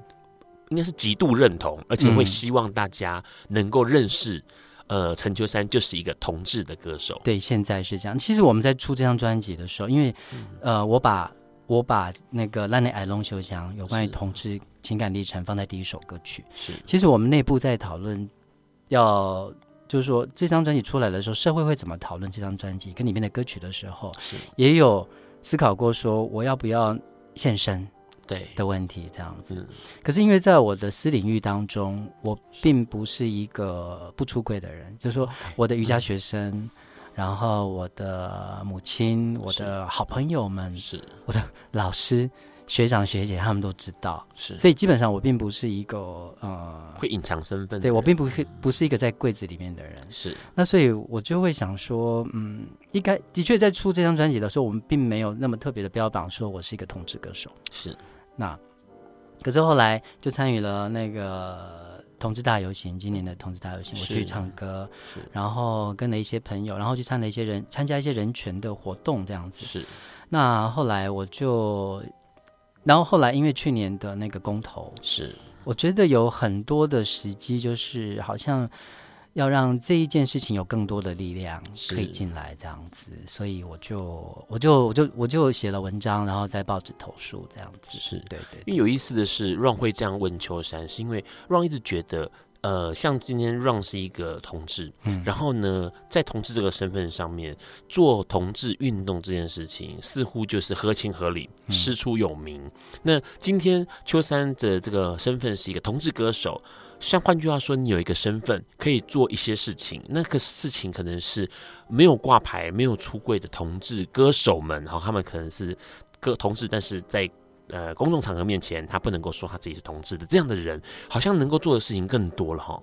应该是极度认同，而且会希望大家能够认识，嗯、呃，陈秋山就是一个同志的歌手。对，现在是这样。其实我们在出这张专辑的时候，因为、嗯、呃，我把我把那个《烂的爱龙秀香》有关于同志情感历程放在第一首歌曲。是，其实我们内部在讨论。要就是说，这张专辑出来的时候，社会会怎么讨论这张专辑跟里面的歌曲的时候，是。也有思考过说我要不要现身对。的问题这样子。可是因为在我的私领域当中，我并不是一个不出柜的人，就是说我的瑜伽学生，然后我的母亲，我的好朋友们，是。我的老师。学长学姐他们都知道，是，所以基本上我并不是一个呃会隐藏身份，对我并不是不是一个在柜子里面的人，是。那所以我就会想说，嗯，应该的确在出这张专辑的时候，我们并没有那么特别的标榜说我是一个同志歌手，是。那可是后来就参与了那个同志大游行，今年的同志大游行，我去唱歌，然后跟了一些朋友，然后去参了一些人参加一些人权的活动，这样子。是。那后来我就，然后后来因为去年的那个公投，是，我觉得有很多的时机，就是好像。要让这一件事情有更多的力量可以进来，这样子，所以我就我就我就我就写了文章，然后在报纸投诉，这样子。是对，对对。因为有意思的是，Ron 会这样问秋山，是因为 Ron 一直觉得，呃，像今天 Ron 是一个同志，嗯，然后呢，在同志这个身份上面做同志运动这件事情，似乎就是合情合理，师出有名。嗯、那今天秋山的这个身份是一个同志歌手。像换句话说，你有一个身份可以做一些事情，那个事情可能是没有挂牌、没有出柜的同志歌手们，然后他们可能是歌同志，但是在呃公众场合面前，他不能够说他自己是同志的。这样的人，好像能够做的事情更多了哈。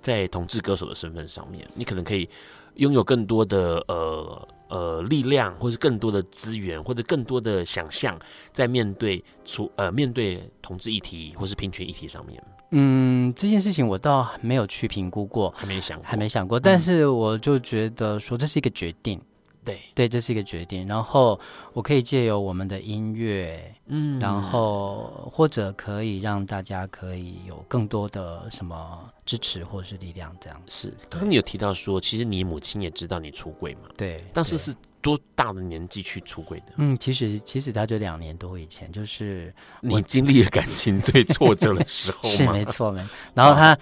在同志歌手的身份上面，你可能可以拥有更多的呃呃力量，或是更多的资源，或者更多的想象，在面对出呃面对同志议题或是平权议题上面。嗯，这件事情我倒没有去评估过，还没想，还没想过。但是我就觉得说这是一个决定，嗯、对对，这是一个决定。然后我可以借由我们的音乐，嗯，然后或者可以让大家可以有更多的什么支持或是力量，这样是。刚刚你有提到说，其实你母亲也知道你出轨嘛？对，当时是。多大的年纪去出轨的？嗯，其实其实他就两年多以前，就是你经历了感情最挫折的时候 [LAUGHS] 吗？是没错没。然后他，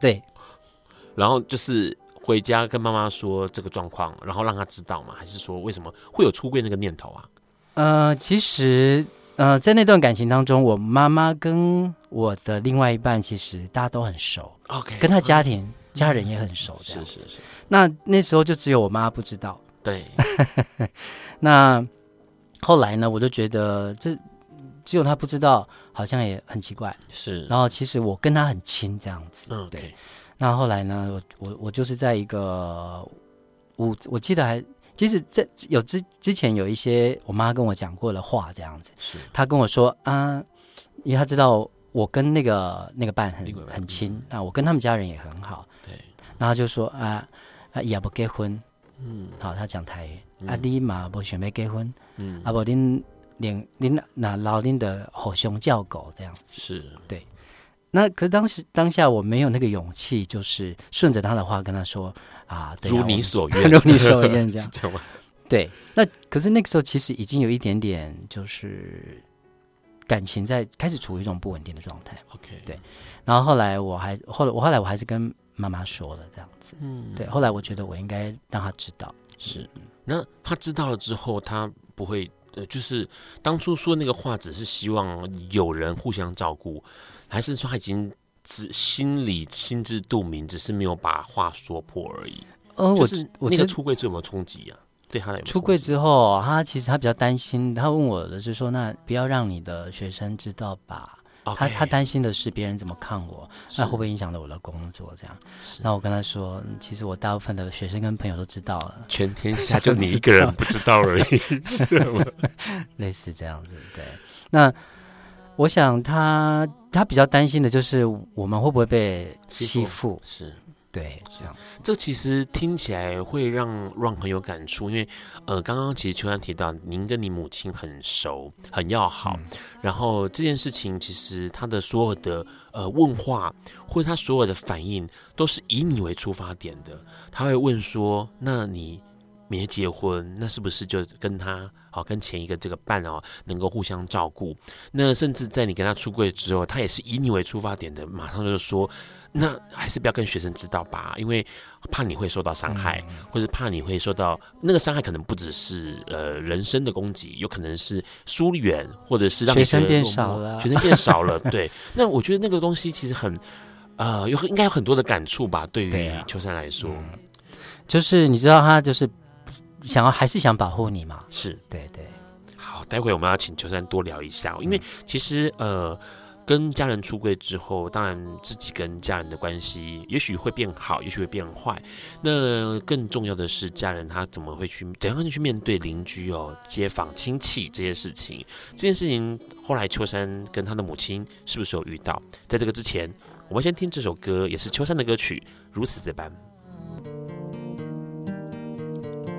对，然后就是回家跟妈妈说这个状况，然后让她知道吗？还是说为什么会有出柜那个念头啊？呃，其实呃，在那段感情当中，我妈妈跟我的另外一半其实大家都很熟，OK，跟他家庭、嗯、家人也很熟，这样子。是是是。那那时候就只有我妈不知道。对，[LAUGHS] 那后来呢？我就觉得这只有他不知道，好像也很奇怪。是，然后其实我跟他很亲，这样子。嗯，对。那后来呢？我我我就是在一个，我我记得还，其实在有之之前有一些我妈跟我讲过的话，这样子。是。她跟我说啊，因为她知道我跟那个那个伴很很亲，啊，我跟他们家人也很好。对。然后就说啊啊，也不结婚。嗯，好，她讲台语，嗯、啊，你嘛不想要结婚，嗯，啊不，恁您您那老您的吼熊叫狗这样子，是对。那可是当时当下我没有那个勇气，就是顺着他的话跟他说啊，对啊，如你所愿，[LAUGHS] 如你所愿这样，[LAUGHS] 这样对。那可是那个时候其实已经有一点点就是感情在开始处于一种不稳定的状态。OK，对。然后后来我还后来我后来我还是跟。妈妈说了这样子，嗯，对。后来我觉得我应该让他知道，是。那他知道了之后，他不会呃，就是当初说那个话，只是希望有人互相照顾，还是说他已经只心里心知肚明，只是没有把话说破而已？呃，我是那个出柜之后有没有冲击啊？对他来说，出柜之后，他其实他比较担心，他问我的是说，那不要让你的学生知道吧。Okay, 他他担心的是别人怎么看我，那会不会影响到我的工作？这样，那我跟他说，其实我大部分的学生跟朋友都知道了，全天 [LAUGHS] 下就你一个人不知道而已，[LAUGHS] 是 [LAUGHS] 类似这样子。对，那我想他他比较担心的就是我们会不会被欺负？是。对，这样，这其实听起来会让 Ron 很有感触，因为呃，刚刚其实秋山提到您跟你母亲很熟，很要好，嗯、然后这件事情其实他的所有的呃问话或者他所有的反应都是以你为出发点的，他会问说：“那你没结婚，那是不是就跟他好跟前一个这个伴哦能够互相照顾？那甚至在你跟他出柜之后，他也是以你为出发点的，马上就说。”那还是不要跟学生知道吧，因为怕你会受到伤害，嗯、或者怕你会受到那个伤害，可能不只是呃人身的攻击，有可能是疏远，或者是让学生变少了，学生变少了。对，那我觉得那个东西其实很呃有应该有很多的感触吧，对于秋山来说，嗯，就是你知道他就是想要还是想保护你嘛，是对对。好，待会我们要请秋山多聊一下，因为其实呃。跟家人出柜之后，当然自己跟家人的关系也许会变好，也许会变坏。那更重要的是，家人他怎么会去怎样去面对邻居哦、街坊、亲戚这些事情？这件事情后来秋山跟他的母亲是不是有遇到？在这个之前，我们先听这首歌，也是秋山的歌曲《如此这般》。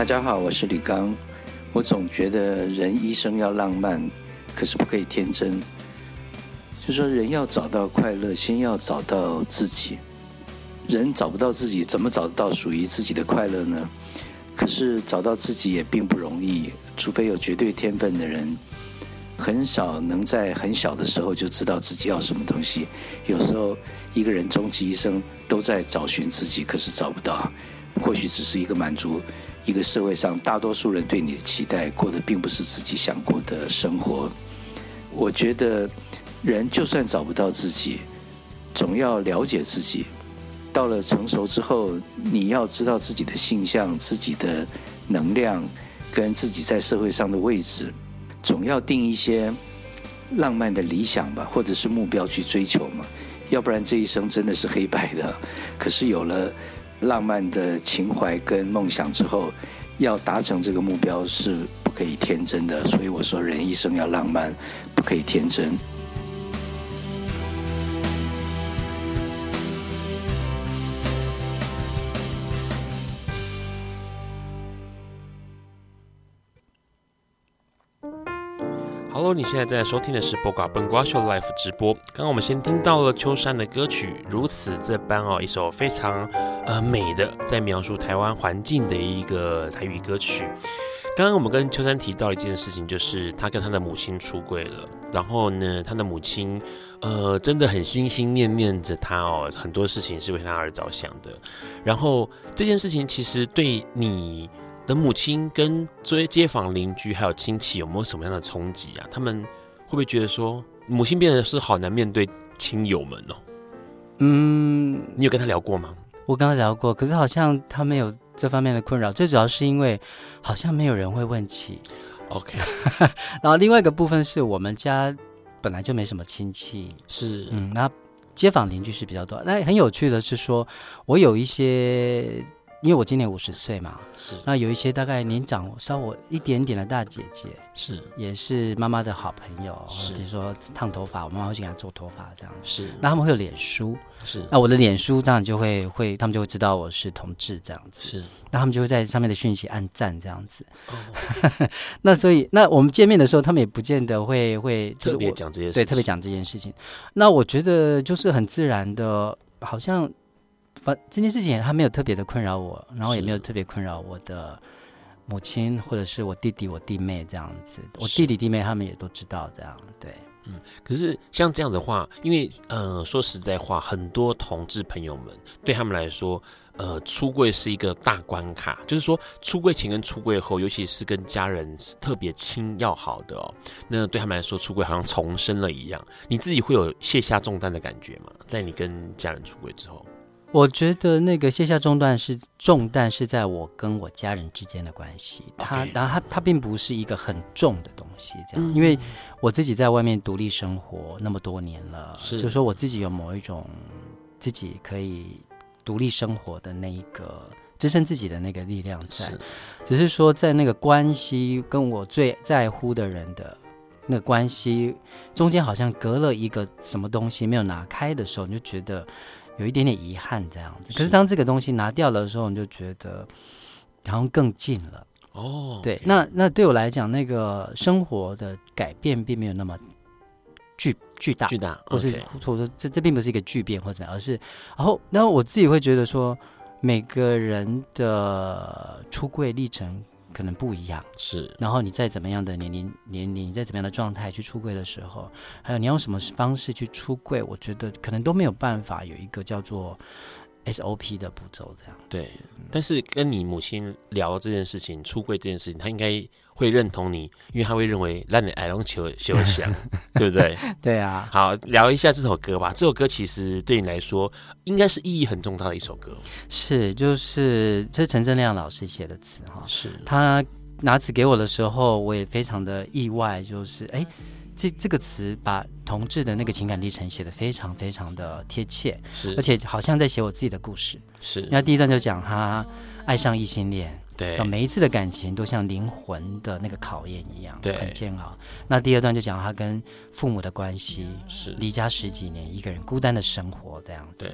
大家好，我是李刚。我总觉得人一生要浪漫，可是不可以天真。就说人要找到快乐，先要找到自己。人找不到自己，怎么找得到属于自己的快乐呢？可是找到自己也并不容易，除非有绝对天分的人，很少能在很小的时候就知道自己要什么东西。有时候一个人终其一生都在找寻自己，可是找不到，或许只是一个满足。一个社会上大多数人对你的期待，过的并不是自己想过的生活。我觉得，人就算找不到自己，总要了解自己。到了成熟之后，你要知道自己的性向、自己的能量，跟自己在社会上的位置，总要定一些浪漫的理想吧，或者是目标去追求嘛。要不然这一生真的是黑白的。可是有了。浪漫的情怀跟梦想之后，要达成这个目标是不可以天真的，所以我说人一生要浪漫，不可以天真。你现在正在收听的是《播瓜笨瓜秀》Live 直播。刚刚我们先听到了秋山的歌曲《如此这般》哦，一首非常呃美的，在描述台湾环境的一个台语歌曲。刚刚我们跟秋山提到一件事情，就是他跟他的母亲出柜了，然后呢，他的母亲呃真的很心心念念着他哦，很多事情是为他而着想的。然后这件事情其实对你。的母亲跟这些街坊邻居还有亲戚有没有什么样的冲击啊？他们会不会觉得说母亲变得是好难面对亲友们哦？嗯，你有跟他聊过吗？我跟他聊过，可是好像他没有这方面的困扰。最主要是因为好像没有人会问起。OK，[LAUGHS] 然后另外一个部分是我们家本来就没什么亲戚，是嗯，那街坊邻居是比较多。那很有趣的是说，我有一些。因为我今年五十岁嘛，是。那有一些大概年长稍我一点点的大姐姐，是。也是妈妈的好朋友，是。比如说烫头发，我妈妈会去给她做头发这样子，是。那他们会有脸书，是。那我的脸书当然就会会，他们就会知道我是同志这样子，是。那他们就会在上面的讯息按赞这样子，哦、[LAUGHS] 那所以那我们见面的时候，他们也不见得会会特别讲这些事情，对，特别讲这件事情，那我觉得就是很自然的，好像。反这件事情，他没有特别的困扰我，然后也没有特别困扰我的母亲或者是我弟弟、我弟妹这样子。我弟弟弟妹他们也都知道这样，对，嗯。可是像这样的话，因为呃，说实在话，很多同志朋友们对他们来说，呃，出柜是一个大关卡，就是说出柜前跟出柜后，尤其是跟家人是特别亲要好的哦。那对他们来说，出柜好像重生了一样。你自己会有卸下重担的感觉吗？在你跟家人出柜之后？我觉得那个卸下重担是重担是在我跟我家人之间的关系，它然后它它并不是一个很重的东西，这样，因为我自己在外面独立生活那么多年了，是，就说我自己有某一种自己可以独立生活的那一个支撑自己的那个力量在，只是说在那个关系跟我最在乎的人的那个关系中间，好像隔了一个什么东西没有拿开的时候，你就觉得。有一点点遗憾这样子，可是当这个东西拿掉了的时候，你就觉得好像更近了哦。对，那那对我来讲，那个生活的改变并没有那么巨巨大，巨大，或是或者说这这并不是一个巨变或者怎么样，而是然后然后我自己会觉得说，每个人的出柜历程可能不一样。是，然后你在怎么样的年龄年龄，你在怎么样的状态去出柜的时候，还有你用什么方式去出柜，我觉得可能都没有办法有一个叫做 SOP 的步骤这样。对，但是跟你母亲聊这件事情，出柜这件事情，她应该会认同你，因为他会认为让你矮龙求休想，对不对？对啊。好，聊一下这首歌吧。这首歌其实对你来说，应该是意义很重大的一首歌。是，就是这是陈正亮老师写的词哈。是他拿词给我的时候，我也非常的意外，就是哎。这这个词把同志的那个情感历程写得非常非常的贴切，是，而且好像在写我自己的故事。是，那第一段就讲他爱上异性恋，对，每一次的感情都像灵魂的那个考验一样，对，很煎熬。那第二段就讲他跟父母的关系，是离家十几年，一个人孤单的生活这样子。对，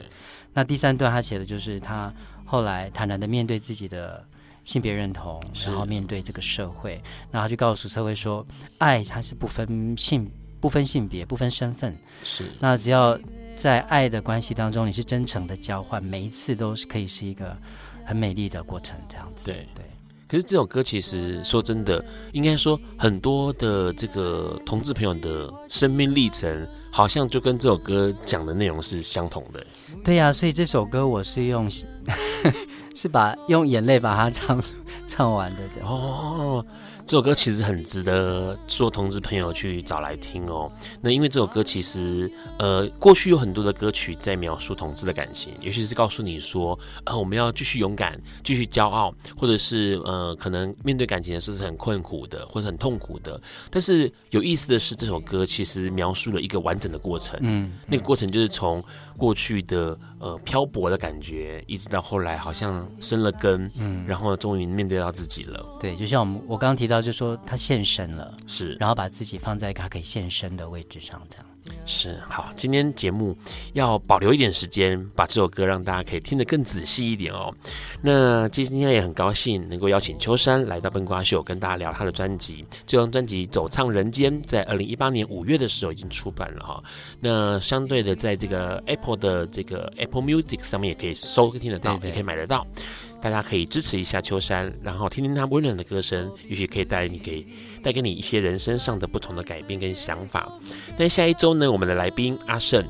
那第三段他写的就是他后来坦然的面对自己的。性别认同，然后面对这个社会，然后就告诉社会说，爱它是不分性、不分性别、不分身份。是，那只要在爱的关系当中，你是真诚的交换，每一次都是可以是一个很美丽的过程，这样子。对对。可是这首歌其实说真的，应该说很多的这个同志朋友的生命历程，好像就跟这首歌讲的内容是相同的。对呀、啊，所以这首歌我是用。[LAUGHS] 是把用眼泪把它唱唱完的这样哦。这首歌其实很值得说同志朋友去找来听哦。那因为这首歌其实呃，过去有很多的歌曲在描述同志的感情，尤其是告诉你说呃，我们要继续勇敢，继续骄傲，或者是呃，可能面对感情的时候是很困苦的，或者很痛苦的。但是有意思的是，这首歌其实描述了一个完整的过程。嗯，那个过程就是从过去的。呃，漂泊的感觉，一直到后来好像生了根，嗯，然后终于面对到自己了。对，就像我们我刚刚提到，就说他现身了，是，然后把自己放在他可以现身的位置上，这样。是，好，今天节目要保留一点时间，把这首歌让大家可以听得更仔细一点哦。那今天也很高兴能够邀请秋山来到笨瓜秀，跟大家聊他的专辑。这张专辑《走唱人间》在二零一八年五月的时候已经出版了哈。那相对的，在这个 Apple 的这个 Apple Music 上面也可以收听得到，对对，也可以买得到。大家可以支持一下秋山，然后听听他温暖的歌声，也许可以带你给带给你一些人生上的不同的改变跟想法。那下一周呢，我们的来宾阿胜。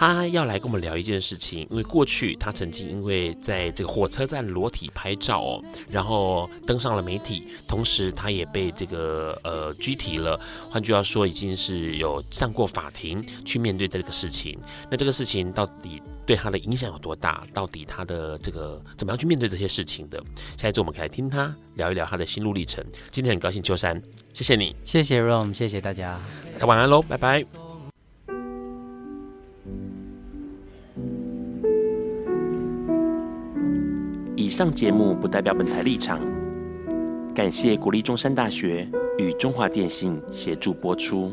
他要来跟我们聊一件事情，因为过去他曾经因为在这个火车站裸体拍照哦，然后登上了媒体，同时他也被这个呃拘提了。换句话说，已经是有上过法庭去面对这个事情。那这个事情到底对他的影响有多大？到底他的这个怎么样去面对这些事情的？下一次我们可以来听他聊一聊他的心路历程。今天很高兴秋山，谢谢你，谢谢 Rom，谢谢大家，晚安喽，拜拜。以上节目不代表本台立场，感谢国立中山大学与中华电信协助播出。